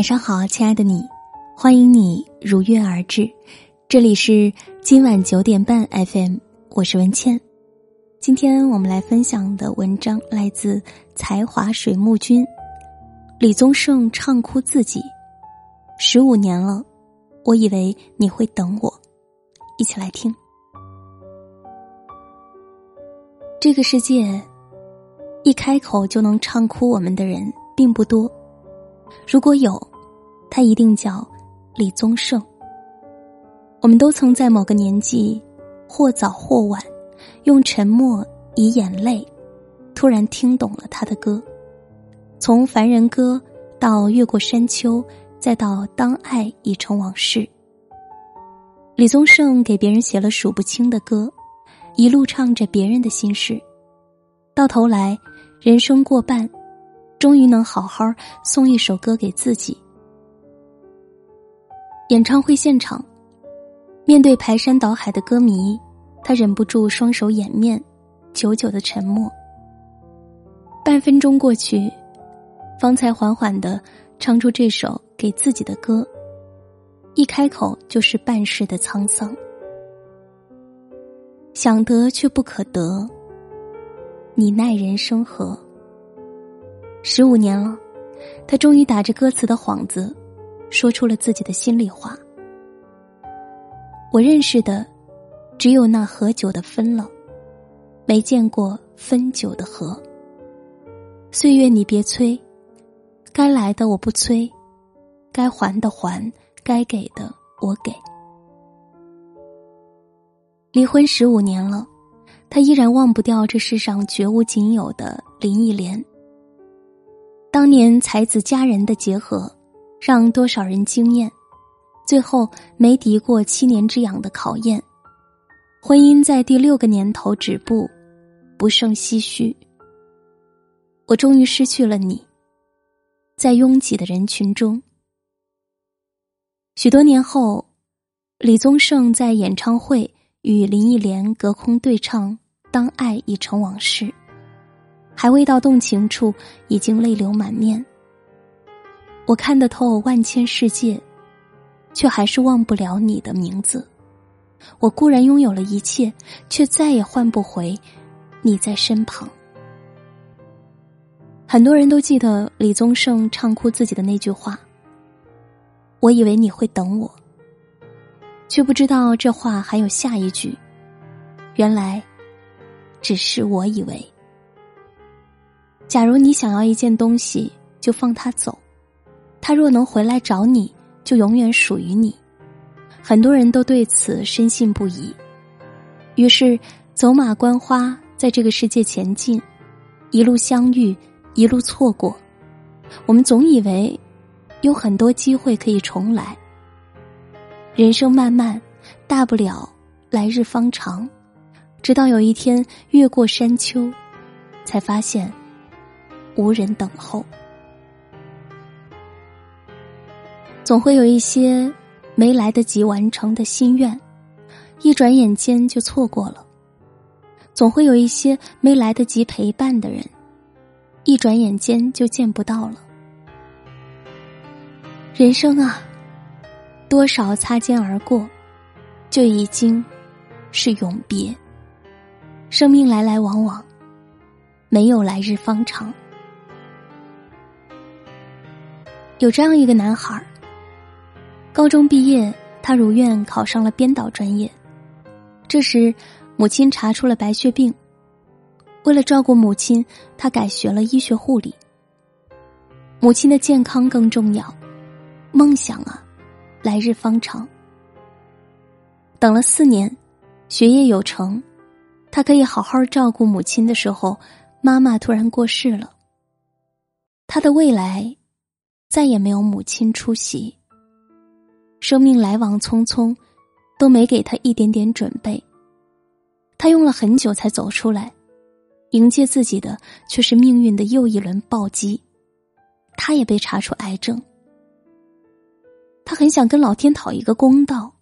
晚上好，亲爱的你，欢迎你如约而至，这里是今晚九点半 FM，我是文倩。今天我们来分享的文章来自才华水木君，李宗盛唱哭自己，十五年了，我以为你会等我，一起来听。这个世界，一开口就能唱哭我们的人并不多。如果有，他一定叫李宗盛。我们都曾在某个年纪，或早或晚，用沉默以眼泪，突然听懂了他的歌。从《凡人歌》到《越过山丘》，再到《当爱已成往事》，李宗盛给别人写了数不清的歌，一路唱着别人的心事，到头来，人生过半。终于能好好送一首歌给自己。演唱会现场，面对排山倒海的歌迷，他忍不住双手掩面，久久的沉默。半分钟过去，方才缓缓的唱出这首给自己的歌，一开口就是半世的沧桑。想得却不可得，你奈人生何？十五年了，他终于打着歌词的幌子，说出了自己的心里话。我认识的，只有那喝酒的分了，没见过分酒的合。岁月你别催，该来的我不催，该还的还，该给的我给。离婚十五年了，他依然忘不掉这世上绝无仅有的林忆莲。当年才子佳人的结合，让多少人惊艳，最后没敌过七年之痒的考验，婚姻在第六个年头止步，不胜唏嘘。我终于失去了你，在拥挤的人群中。许多年后，李宗盛在演唱会与林忆莲隔空对唱《当爱已成往事》。还未到动情处，已经泪流满面。我看得透万千世界，却还是忘不了你的名字。我固然拥有了一切，却再也换不回你在身旁。很多人都记得李宗盛唱哭自己的那句话：“我以为你会等我，却不知道这话还有下一句。原来，只是我以为。”假如你想要一件东西，就放他走；他若能回来找你，就永远属于你。很多人都对此深信不疑，于是走马观花在这个世界前进，一路相遇，一路错过。我们总以为有很多机会可以重来。人生漫漫，大不了来日方长。直到有一天越过山丘，才发现。无人等候，总会有一些没来得及完成的心愿，一转眼间就错过了；总会有一些没来得及陪伴的人，一转眼间就见不到了。人生啊，多少擦肩而过，就已经是永别。生命来来往往，没有来日方长。有这样一个男孩儿高中毕业，他如愿考上了编导专业。这时，母亲查出了白血病，为了照顾母亲，他改学了医学护理。母亲的健康更重要，梦想啊，来日方长。等了四年，学业有成，他可以好好照顾母亲的时候，妈妈突然过世了。他的未来。再也没有母亲出席。生命来往匆匆，都没给他一点点准备。他用了很久才走出来，迎接自己的却是命运的又一轮暴击。他也被查出癌症。他很想跟老天讨一个公道，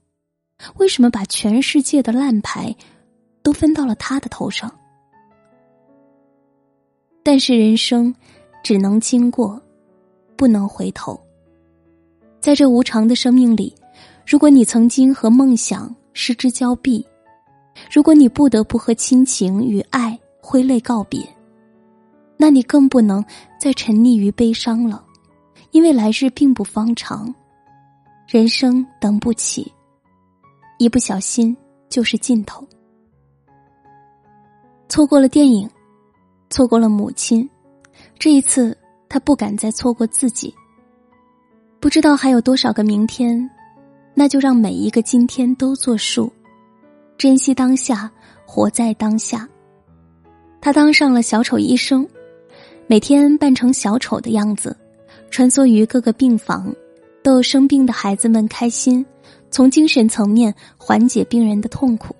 为什么把全世界的烂牌都分到了他的头上？但是人生只能经过。不能回头，在这无常的生命里，如果你曾经和梦想失之交臂，如果你不得不和亲情与爱挥泪告别，那你更不能再沉溺于悲伤了，因为来日并不方长，人生等不起，一不小心就是尽头。错过了电影，错过了母亲，这一次他不敢再错过自己。不知道还有多少个明天，那就让每一个今天都作数，珍惜当下，活在当下。他当上了小丑医生。每天扮成小丑的样子，穿梭于各个病房，逗生病的孩子们开心，从精神层面缓解病人的痛苦，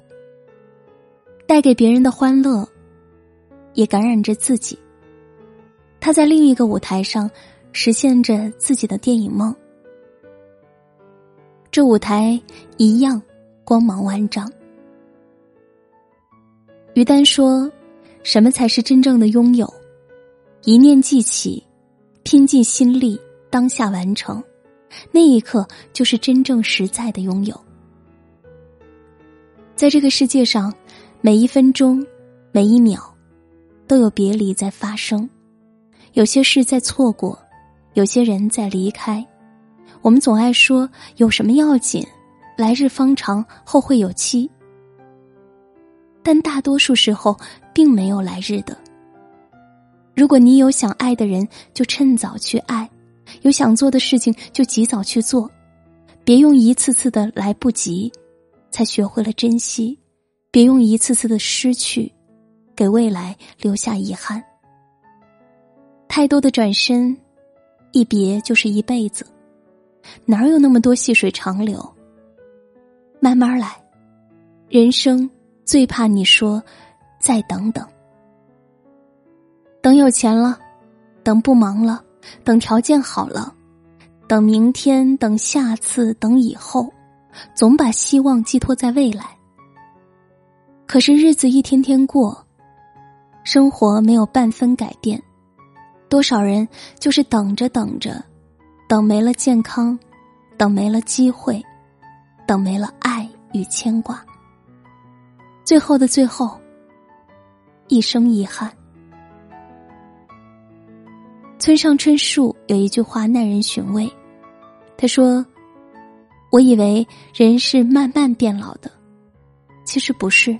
带给别人的欢乐，也感染着自己。他在另一个舞台上实现着自己的电影梦，这舞台一样光芒万丈。于丹说：“什么才是真正的拥有？”一念记起，拼尽心力，当下完成，那一刻就是真正实在的拥有。在这个世界上，每一分钟，每一秒，都有别离在发生，有些事在错过，有些人在离开。我们总爱说有什么要紧，来日方长，后会有期。但大多数时候，并没有来日的。如果你有想爱的人，就趁早去爱；有想做的事情，就及早去做。别用一次次的来不及，才学会了珍惜；别用一次次的失去，给未来留下遗憾。太多的转身，一别就是一辈子，哪有那么多细水长流？慢慢来，人生最怕你说再等等。等有钱了，等不忙了，等条件好了，等明天，等下次，等以后，总把希望寄托在未来。可是日子一天天过，生活没有半分改变，多少人就是等着等着，等没了健康，等没了机会，等没了爱与牵挂，最后的最后，一生遗憾。村上春树有一句话耐人寻味，他说：“我以为人是慢慢变老的，其实不是，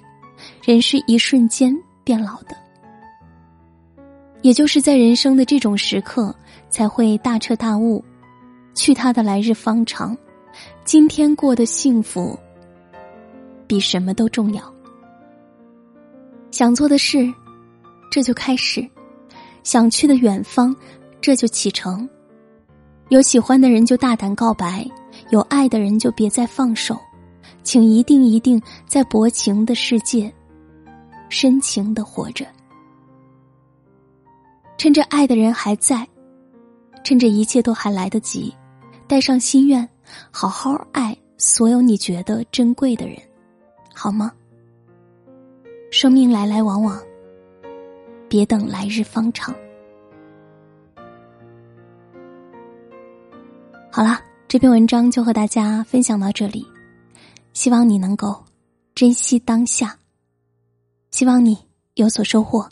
人是一瞬间变老的。也就是在人生的这种时刻，才会大彻大悟，去他的来日方长，今天过得幸福，比什么都重要。想做的事，这就开始。”想去的远方，这就启程。有喜欢的人就大胆告白，有爱的人就别再放手，请一定一定在薄情的世界，深情的活着。趁着爱的人还在，趁着一切都还来得及，带上心愿，好好爱所有你觉得珍贵的人，好吗？生命来来往往。别等来日方长。好了，这篇文章就和大家分享到这里，希望你能够珍惜当下，希望你有所收获。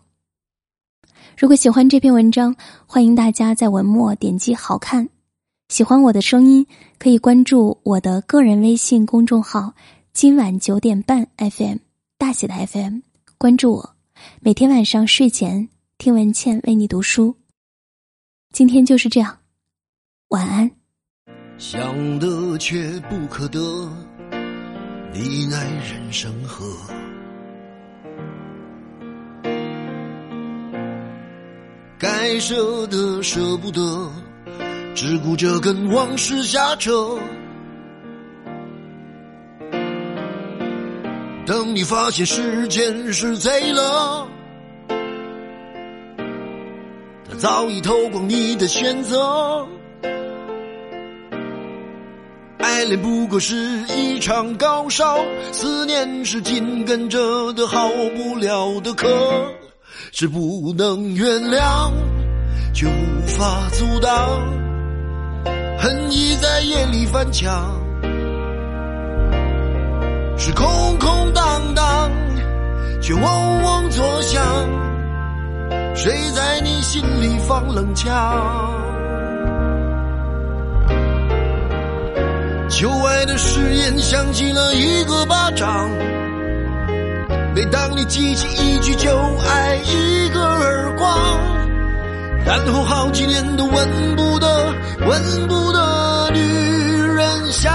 如果喜欢这篇文章，欢迎大家在文末点击“好看”。喜欢我的声音，可以关注我的个人微信公众号“今晚九点半 FM” 大写的 FM，关注我。每天晚上睡前听文倩为你读书。今天就是这样，晚安。想得却不可得，你奈人生何？该舍得舍不得，只顾着跟往事瞎扯。等你发现时间是贼了，他早已偷光你的选择。爱恋不过是一场高烧，思念是紧跟着的好不了的咳，是不能原谅，就无法阻挡，恨意在。夜里翻墙，是空空荡荡，却嗡嗡作响。谁在你心里放冷枪？旧爱的誓言响起了一个巴掌。每当你记起一句就爱，一个耳光，然后好几年都闻不得、闻不得女人香。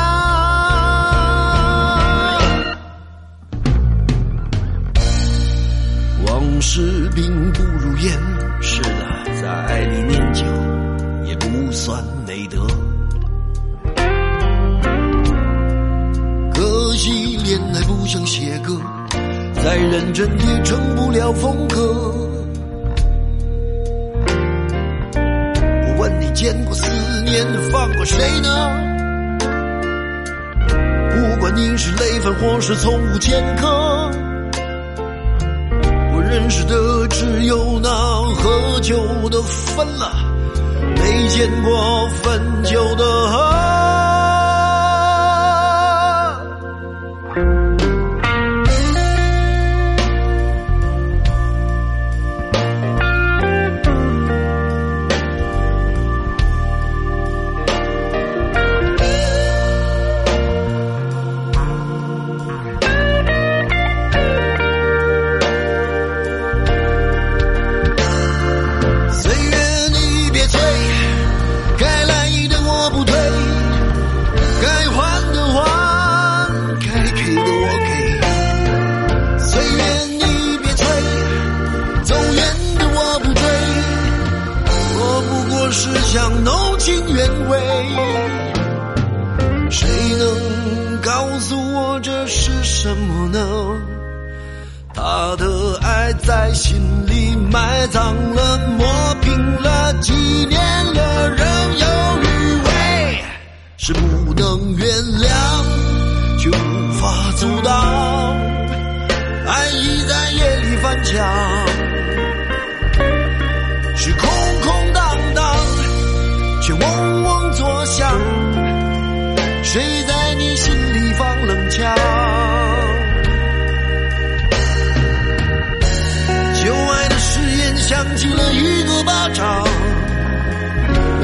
往事并不如烟，是的，在爱里念旧也不算美德。可惜恋爱不像写歌。再认真也成不了风格。见过思念放过谁呢？不管你是累犯或是从无前科，我认识的只有那喝酒的分了，没见过分酒的。什么呢？他的爱在心里埋葬了，磨平了，几年了，仍有余味，是不能原谅，却无法阻挡，爱已在夜里翻墙。